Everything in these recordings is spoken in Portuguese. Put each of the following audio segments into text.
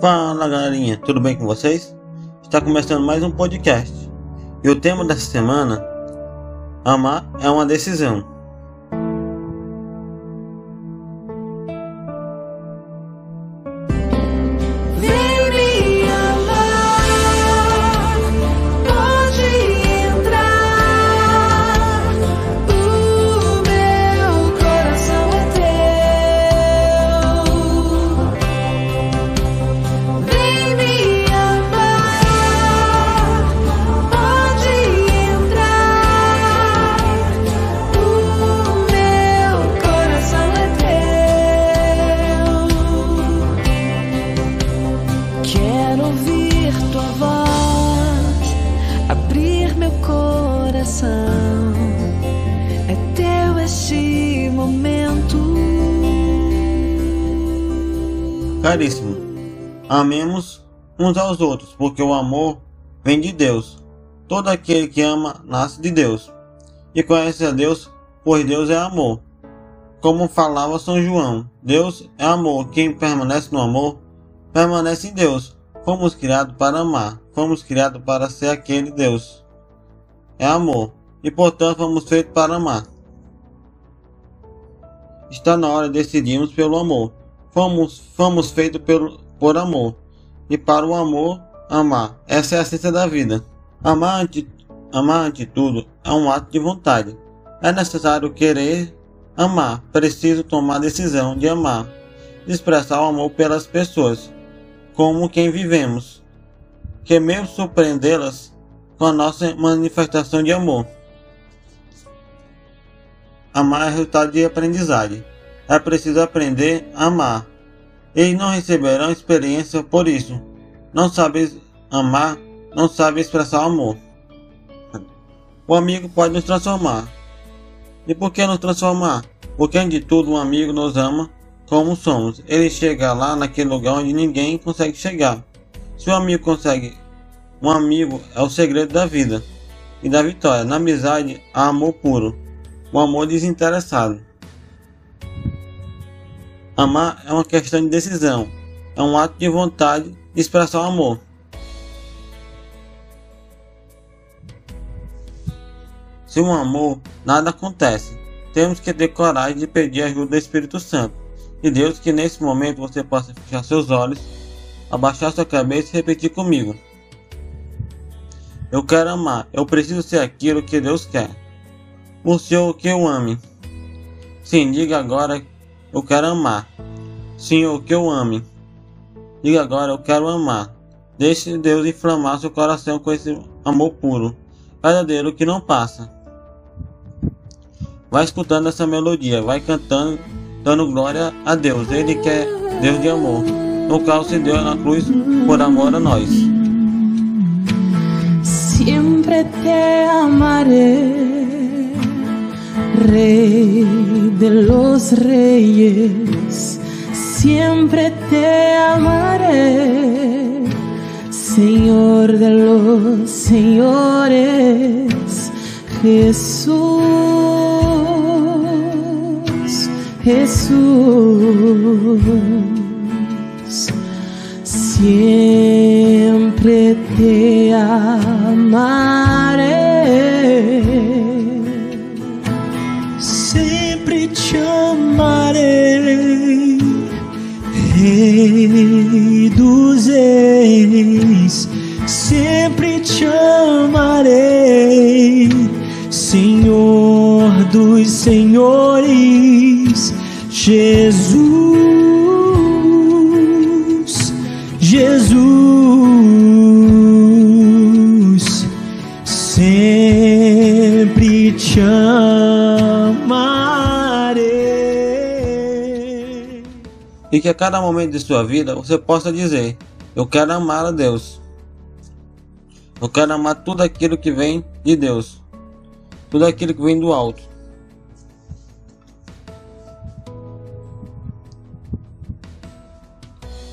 Fala galerinha, tudo bem com vocês? Está começando mais um podcast e o tema dessa semana: Amar é uma decisão. Caríssimo, amemos uns aos outros, porque o amor vem de Deus. Todo aquele que ama nasce de Deus e conhece a Deus, pois Deus é amor. Como falava São João, Deus é amor. Quem permanece no amor, permanece em Deus. Fomos criados para amar, fomos criados para ser aquele Deus. É amor, e portanto fomos feitos para amar. Está na hora de decidirmos pelo amor fomos, fomos feitos pelo, por amor. E para o amor, amar. Essa é a essência da vida. Amar ante, amar ante tudo é um ato de vontade. É necessário querer amar. Preciso tomar a decisão de amar. De expressar o amor pelas pessoas, como quem vivemos. Que mesmo surpreendê-las com a nossa manifestação de amor. Amar é resultado de aprendizagem. É preciso aprender a amar. Eles não receberão experiência por isso. Não sabem amar, não sabem expressar amor. O amigo pode nos transformar. E por que nos transformar? Porque antes de tudo um amigo nos ama como somos. Ele chega lá naquele lugar onde ninguém consegue chegar. Se o amigo consegue, um amigo é o segredo da vida e da vitória. Na amizade há amor puro, o amor desinteressado. Amar é uma questão de decisão, é um ato de vontade de expressar o amor. Sem um amor, nada acontece. Temos que ter coragem de pedir a ajuda do Espírito Santo. E Deus que nesse momento você possa fechar seus olhos, abaixar sua cabeça e repetir comigo. Eu quero amar, eu preciso ser aquilo que Deus quer. O Senhor que eu ame. Sim, diga agora eu quero amar. Senhor, que eu ame. Diga agora, eu quero amar. Deixe Deus inflamar seu coração com esse amor puro, verdadeiro que não passa. Vai escutando essa melodia, vai cantando, dando glória a Deus. Ele que é Deus de amor, no qual se deu na cruz por amor a nós. Sempre te amaré. Rey de los reyes, siempre te amaré, Señor de los señores, Jesús, Jesús, siempre te amaré. Rei dos Reis, sempre te amarei, Senhor dos Senhores, Jesus, e que a cada momento de sua vida você possa dizer: Eu quero amar a Deus. Eu quero amar tudo aquilo que vem de Deus, tudo aquilo que vem do alto.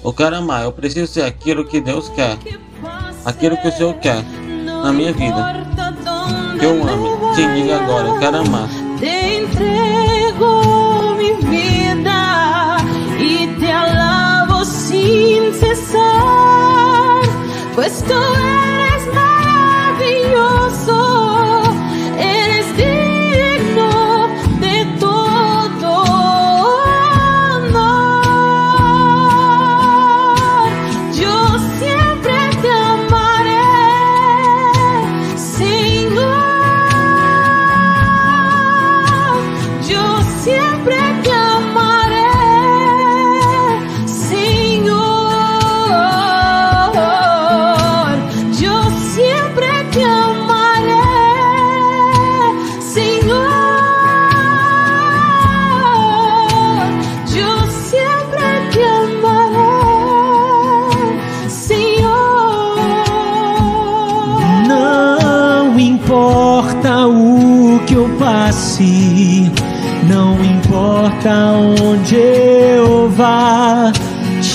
Eu quero amar, eu preciso ser aquilo que Deus quer, aquilo que o Senhor quer na minha vida. Que eu ame, te diga agora, eu quero amar. seem to ser questo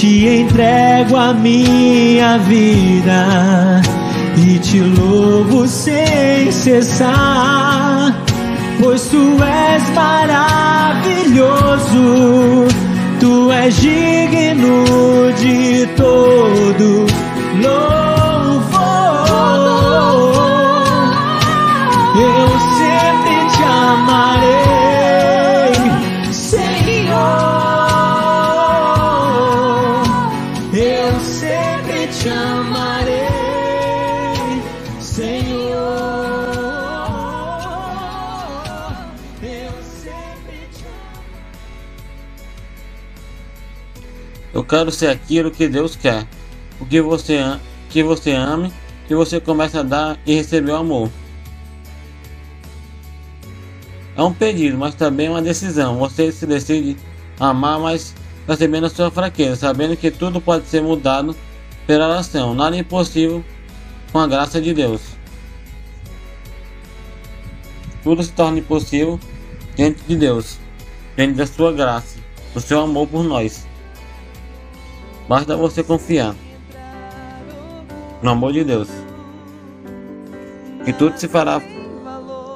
te entrego a minha vida e te louvo sem cessar, pois tu és maravilhoso, tu és digno de todo louvor. Eu quero ser aquilo que Deus quer. O que você, que você ame, que você comece a dar e receber o amor. É um pedido, mas também uma decisão. Você se decide amar, mas percebendo a sua fraqueza, sabendo que tudo pode ser mudado pela oração. Nada é impossível com a graça de Deus. Tudo se torna impossível diante de Deus, diante da sua graça, do seu amor por nós. Basta você confiar no amor de Deus. Que tudo se fará,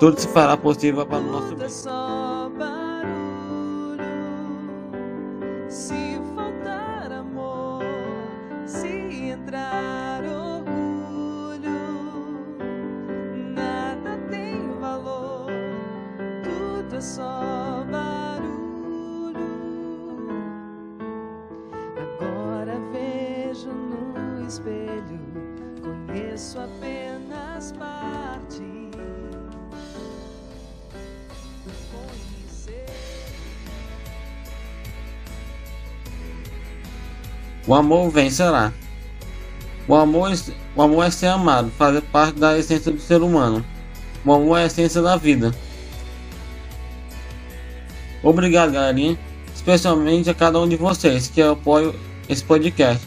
tudo se fará possível para o nosso bem. Se faltar amor, se entrar conheço apenas parte. O amor vencerá. O amor, o amor é ser amado, fazer parte da essência do ser humano. O amor é a essência da vida. Obrigado, galerinha. Especialmente a cada um de vocês que apoiam esse podcast.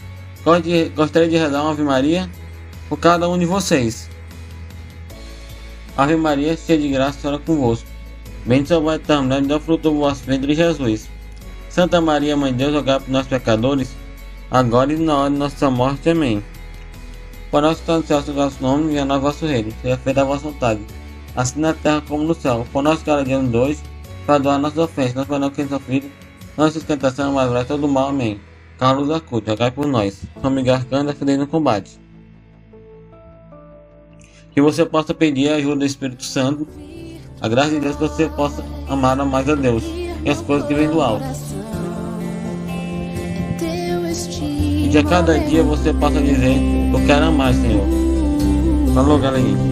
Gostaria de rezar uma Ave Maria por cada um de vocês. Ave Maria, cheia de graça, Senhora é convosco. Bendito é o vosso mulher, dá fruto do vosso ventre, Jesus. Santa Maria, Mãe de Deus, rogai por nós pecadores, agora e na hora de nossa morte. Amém. Nós que estamos no céu, o vosso nome, venha o vosso reino, seja feita a vossa vontade, assim na terra como no céu. Por nós cada dia nos dois, perdoar nossas ofensas, não para quem sofrido, não se esquentação, mas vai todo mal. Amém. Carlos Cruz, rogai por nós. Miguel Arcanjo, defendendo no combate. Que você possa pedir a ajuda do Espírito Santo, a graça de Deus, que você possa amar mais a Deus e as coisas que vêm do alto. E que a cada dia você possa dizer: Eu quero amar, Senhor. Falou, galerinha.